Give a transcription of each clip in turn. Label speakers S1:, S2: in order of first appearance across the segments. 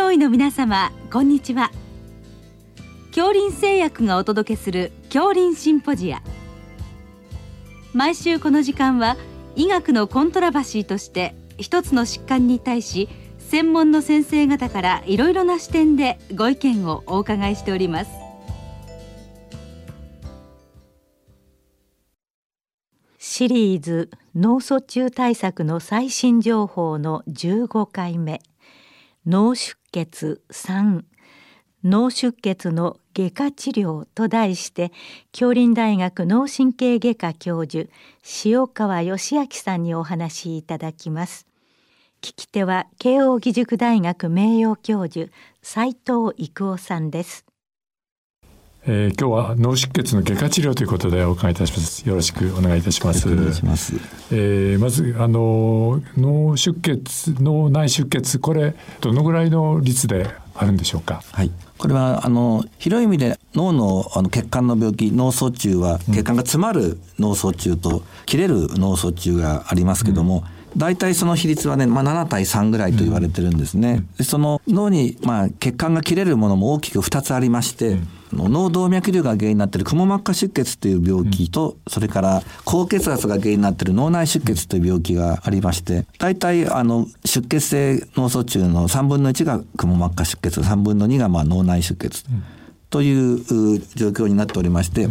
S1: 上位の皆様こんにちは。恐林製薬がお届けする恐林シンポジア。毎週この時間は医学のコントラバシーとして一つの疾患に対し専門の先生方からいろいろな視点でご意見をお伺いしております。
S2: シリーズ脳卒中対策の最新情報の15回目。脳出血3脳出血の外科治療と題して京林大学脳神経外科教授塩川義明さんにお話しいただきます。聞き手は慶應義塾大学名誉教授斉藤育夫さんです。
S3: えー、今日は脳出血の外科治療ということでお伺いいたします。よろしくお願いいたします。
S4: ます。
S3: えー、まずあの脳出血、脳内出血これどのぐらいの率であるんでしょうか？
S4: はい。これはあの広い意味で脳のあの血管の病気脳卒中は血管が詰まる脳卒中と切れる脳卒中がありますけども、うん大体その比率はね、まあ、7対3ぐらいと言われてるんですね。でその脳に、まあ、血管が切れるものも大きく2つありまして、脳動脈瘤が原因になっているくも膜下出血という病気と、それから高血圧が原因になっている脳内出血という病気がありまして、大体あの出血性脳卒中の3分の1がくも膜下出血、3分の2がまあ脳内出血という状況になっておりまして、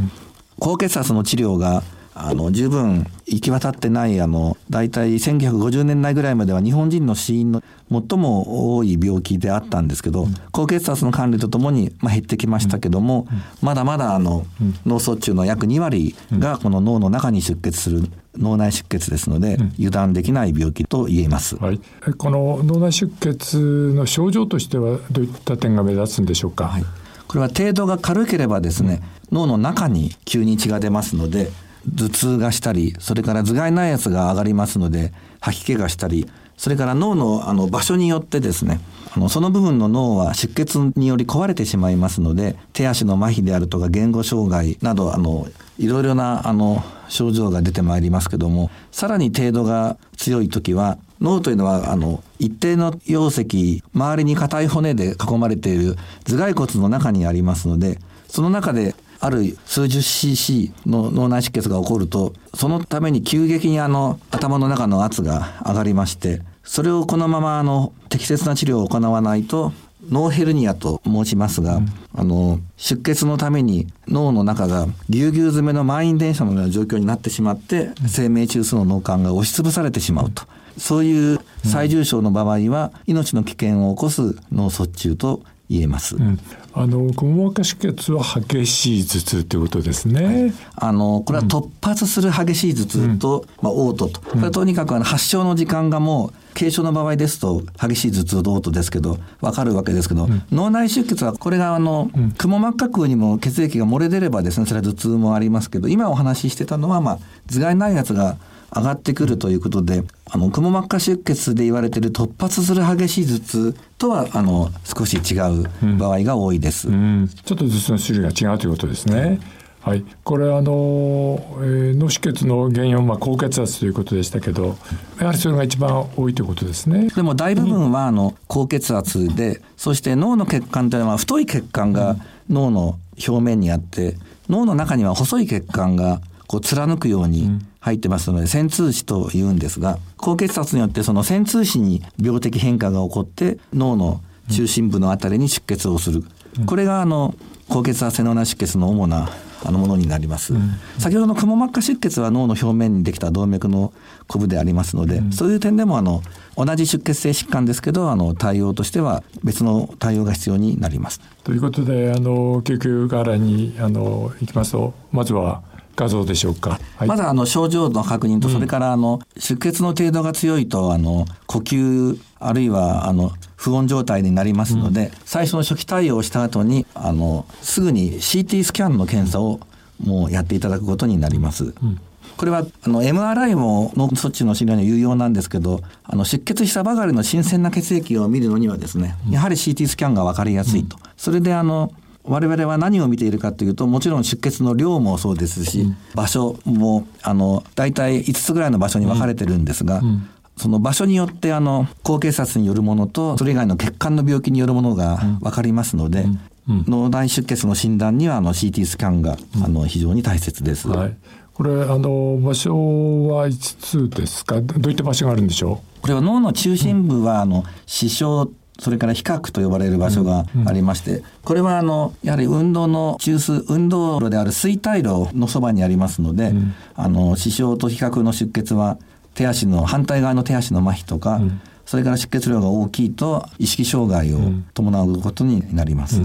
S4: 高血圧の治療があの十分行き渡ってないあの大体1950年代ぐらいまでは日本人の死因の最も多い病気であったんですけど、うん、高血圧の管理とともに、まあ、減ってきましたけども、うん、まだまだあの、うん、脳卒中の約2割がこの脳の中に出血する脳内出血ですので、油断できない病気と言えます、
S3: はい、この脳内出血の症状としてはどういった点が目立つんでしょうか、はい、
S4: これは程度が軽ければですね、脳の中に急に血が出ますので頭痛がしたりそれから頭蓋内圧が上がりますので吐き気がしたりそれから脳のあの場所によってですねあのその部分の脳は出血により壊れてしまいますので手足の麻痺であるとか言語障害などあのいろいろなあの症状が出てまいりますけどもさらに程度が強い時は脳というのはあの一定の溶石周りに硬い骨で囲まれている頭蓋骨の中にありますのでその中である数十 cc の脳内出血が起こると、そのために急激にあの頭の中の圧が上がりまして、それをこのままあの適切な治療を行わないと、脳ヘルニアと申しますが、うん、あの出血のために脳の中がぎゅうぎゅう詰めの満員電車のような状況になってしまって、生命中枢の脳幹が押しつぶされてしまうと。そういう最重症の場合は、命の危険を起こす脳卒中と言えます。うん、
S3: あのくも膜下出血は激しい頭痛ということですね。はい、
S4: あのこれは突発する激しい頭痛と、うん、まあ嘔吐と、これはとにかくあの発症の時間がもう軽症の場合ですと激しい頭痛と嘔吐ですけどわかるわけですけど、うん、脳内出血はこれがあの、うん、くも膜下腔にも血液が漏れ出ればですねそれは頭痛もありますけど今お話ししてたのはまあ頭蓋内圧が上がってくるということで、あの、くも膜下出血で言われている突発する激しい頭痛とは、あの、少し違う場合が多いです。うん。
S3: うん、ちょっと頭痛の種類が違うということですね。はい、これあの、えー、脳出血の原因はまあ高血圧ということでしたけどやはりそれが一番多いということですね。
S4: でも大部分はあの高血圧でそして脳の血管というのは太い血管が脳の表面にあって脳の中には細い血管がこう貫くように入ってますので、線通子と言うんですが、高血圧によってその線通子に病的変化が起こって、脳の中心部のあたりに出血をする。これがあの、高血圧性脳内出血の主なあのものになります、うん、先ほどのくも膜下出血は脳の表面にできた動脈のコブでありますので、うん、そういう点でもあの同じ出血性疾患ですけどあの対応としては別の対応が必要になります。
S3: ということであの救急側にあの行きますとまずは画像でしょうか。
S4: はい、まずあの症状の確認と、それからあの出血の程度が強いと、あの呼吸あるいはあの不穏状態になりますので、うん、最初の初期対応をした後にあのすぐに CT スキャンの検査をもうやっていただくことになります。うん。これはあの MRI も脳卒中の治療には有用なんですけどあの出血したばかりの新鮮な血液を見るのにはですねやはり CT スキャンが分かりやすいと、それであの我々は何を見ているかというともちろん出血の量もそうですし、うん、場所もあの大体5つぐらいの場所に分かれてるんですが、うん。うん、その場所によってあの高血圧によるものとそれ以外の血管の病気によるものが分かりますので、脳内出血の診断にはあの CT スキャンが、あの非常に大切です。
S3: はい。これあの場所は5つですか？どういった場所があるんでしょ
S4: う？これは脳の中心部は、あの視床それから比較と呼ばれる場所がありまして、これはあのやはり運動の中枢運動路である垂体路のそばにありますので、あの視床と比較の出血は手足の反対側の手足の麻痺とか、それから出血量が大きいと意識障害を伴うことになります。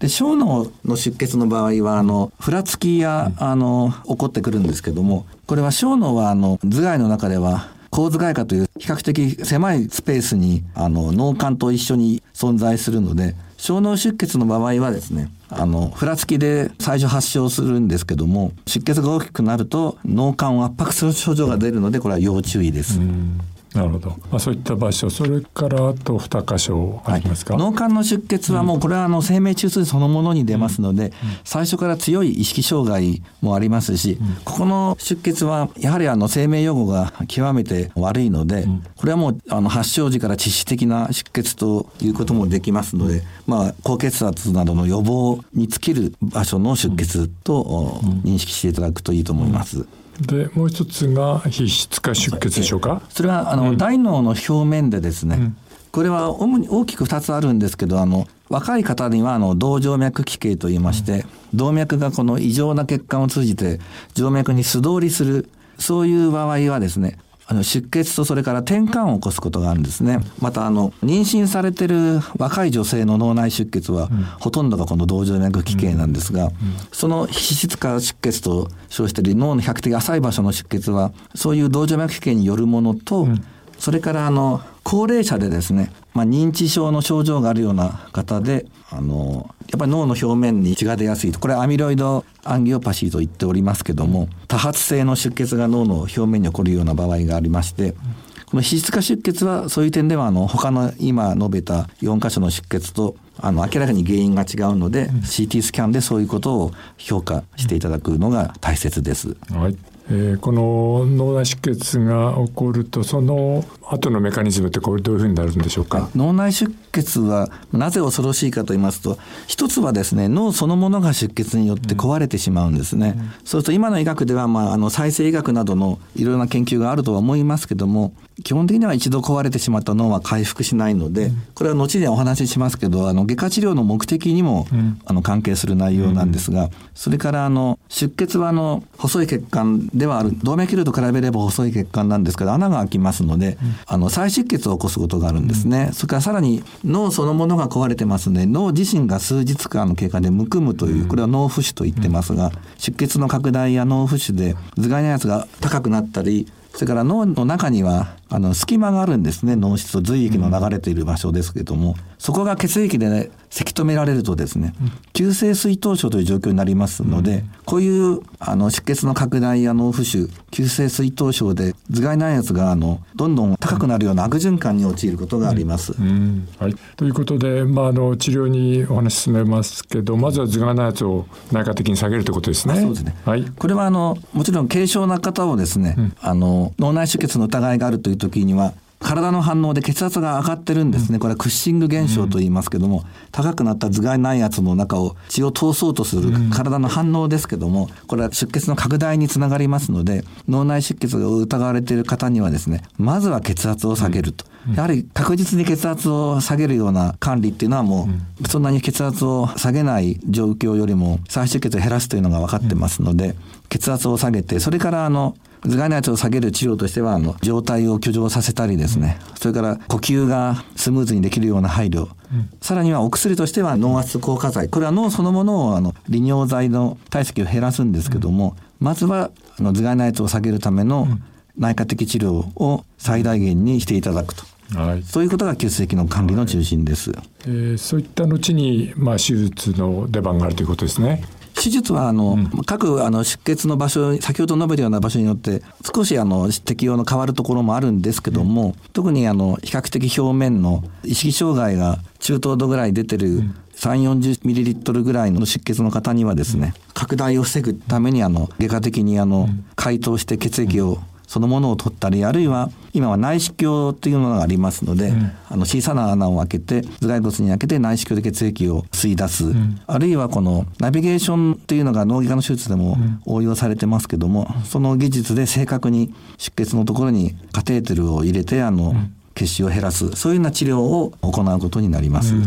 S4: で小脳の出血の場合はあのふらつきや、あの起こってくるんですけどもこれは小脳はあの頭蓋の中では構図外科という比較的狭いスペースにあの脳幹と一緒に存在するので小脳出血の場合はですねあのふらつきで最初発症するんですけども出血が大きくなると脳幹を圧迫する症状が出るのでこれは要注意です。
S3: なるほど、まあ、そういった場所。それからあと2箇所ありますか、
S4: はい、脳幹の出血はもうこれはあの生命中枢そのものに出ますので、うん、最初から強い意識障害もありますし、うん、ここの出血はやはりあの生命予後が極めて悪いので、うん、これはもうあの発症時から致死的な出血ということもできますので、まあ、高血圧などの予防に尽きる場所の出血と認識していただくといいと思います。
S3: でもう一つが皮質化出血でしょうか
S4: それはあの、うん、大脳の表面でですね、うん、これは主に大きく2つあるんですけどあの若い方にはあの動静脈奇形といいまして、うん、動脈がこの異常な血管を通じて静脈に素通りするそういう場合はですねあの出血とそれから転換を起こすことがあるんですね。またあの妊娠されてる若い女性の脳内出血は、うん、ほとんどがこの動静脈奇形なんですが、うん。うん、その皮質化出血と称している脳の比較的浅い場所の出血はそういう動静脈奇形によるものと、それからあの高齢者でですね、まあ、認知症の症状があるような方であのやっぱり脳の表面に血が出やすいと。これはアミロイドアンギオパシーと言っておりますけども多発性の出血が脳の表面に起こるような場合がありまして、この皮質化出血はそういう点ではあの他の今述べた4箇所の出血とあの明らかに原因が違うので、CT スキャンでそういうことを評価していただくのが大切です。
S3: はいえー、この脳内出血が起こるとその後のメカニズムってこれどういうふうになるんでしょうか？
S4: 脳内出血はなぜ恐ろしいかと言いますと一つはですね脳そのものが出血によって壊れてしまうんですね、うん、そうすると今の医学では、まあ、あの再生医学などのいろいろな研究があるとは思いますけども基本的には一度壊れてしまった脳は回復しないので、これは後にお話ししますけどあの外科治療の目的にも、あの関係する内容なんですが、それからあの出血はあの細い血管ではある。動脈瘤と比べれば細い血管なんですけど穴が開きますので、あの再出血を起こすことがあるんですね、それからさらに脳そのものが壊れてますので脳自身が数日間の経過でむくむというこれは脳浮腫と言ってますが、出血の拡大や脳浮腫で頭蓋のやつが高くなったりそれから脳の中にはあの隙間があるんですね。脳室と髄液の流れている場所ですけども、そこが血液で、ね、せき止められるとですね急性水頭症という状況になりますので、こういうあの出血の拡大や脳浮腫急性水頭症で頭蓋内圧があのどんどん高くなるような悪循環に陥ることがあります。
S3: はい、ということで、まあ、あの治療にお話し進めますけどまずは頭蓋内圧を内科的に下げるということですね。
S4: そうですね、はい、これはあのもちろん軽症な方をですね、うん、あの脳内出血の疑いがあるという時には体の反応で血圧が上がってるんですね。これはクッシング現象と言いますけども、高くなった頭蓋内圧の中を血を通そうとする体の反応ですけども、これは出血の拡大につながりますので、脳内出血が疑われている方にはですね、まずは血圧を下げると。やはり確実に血圧を下げるような管理っていうのはもう、そんなに血圧を下げない状況よりも再出血を減らすというのが分かってますので、血圧を下げて、それからあの、頭蓋内圧を下げる治療としては、あの、状態を居上させたりですね、それから呼吸がスムーズにできるような配慮、さらにはお薬としては脳圧硬化剤。これは脳そのものをあの利尿剤の体積を減らすんですけども、まずはあの頭蓋内圧を下げるための内科的治療を最大限にしていただくと。はい、そういうことが急性期の管理の中心です。はい、
S3: えー、そういった後にまあ手術の出番があるということですね。
S4: 手術はあの、うん、各あの出血の場所先ほど述べたような場所によって少しあの適用の変わるところもあるんですけども、うん、特にあの比較的表面の意識障害が中等度ぐらい出てる、うん。3 4 0ミリリットルぐらいの出血の方にはですね、拡大を防ぐためにあの外科的にあの解凍して血液をそのものを取ったりあるいは今は内視鏡というものがありますので、うん、あの小さな穴を開けて頭蓋骨に開けて内視鏡で血液を吸い出す、うん、あるいはこのナビゲーションというのが脳外科の手術でも応用されてますけども、その技術で正確に出血のところにカテーテルを入れてあの、血腫を減らすそういうような治療を行うことになります。うん、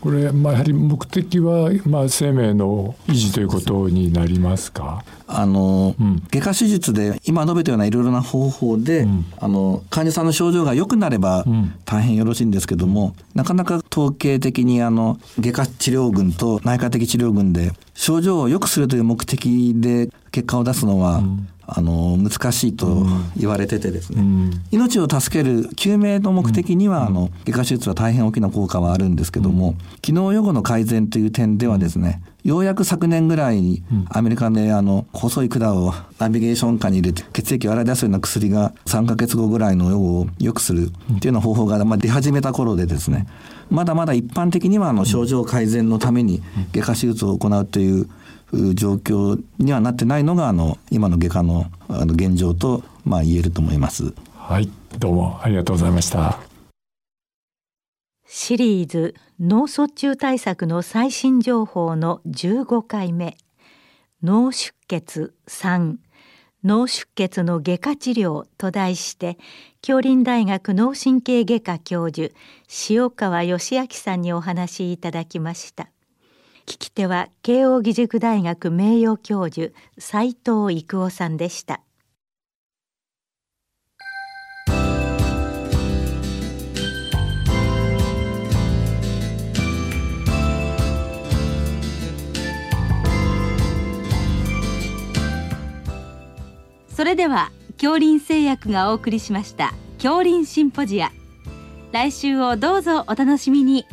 S3: これ、まあ、やはり目的は、まあ、生命の維持ということになりますか？
S4: あの、うん、外科手術で今述べたようないろいろな方法で、うん、あの患者さんの症状が良くなれば大変よろしいんですけども、なかなか統計的にあの外科治療群と内科的治療群で症状を良くするという目的で結果を出すのは、あの難しいと言われててですね、うん、命を助ける救命の目的には、あの外科手術は大変大きな効果はあるんですけども、機能予後の改善という点ではですねようやく昨年ぐらいにアメリカであの細い管をナビゲーション下に入れて血液を洗い出すような薬が3ヶ月後ぐらいの予後を良くするっていうような方法がま出始めた頃でですねまだまだ一般的にはあの症状改善のために外科手術を行うという状況にはなってないのがあの今の外科のあの現状とまあ言えると思います。
S3: はいどうもありがとうございました。
S2: シリーズ脳卒中対策の最新情報の15回目脳出血3脳出血の外科治療と題して京林大学脳神経外科教授塩川義明さんにお話しいただきました聞き手は慶應義塾大学名誉教授斉藤育夫さんでした。
S1: それでは京林製薬がお送りしました京林シンポジア。来週をどうぞお楽しみに。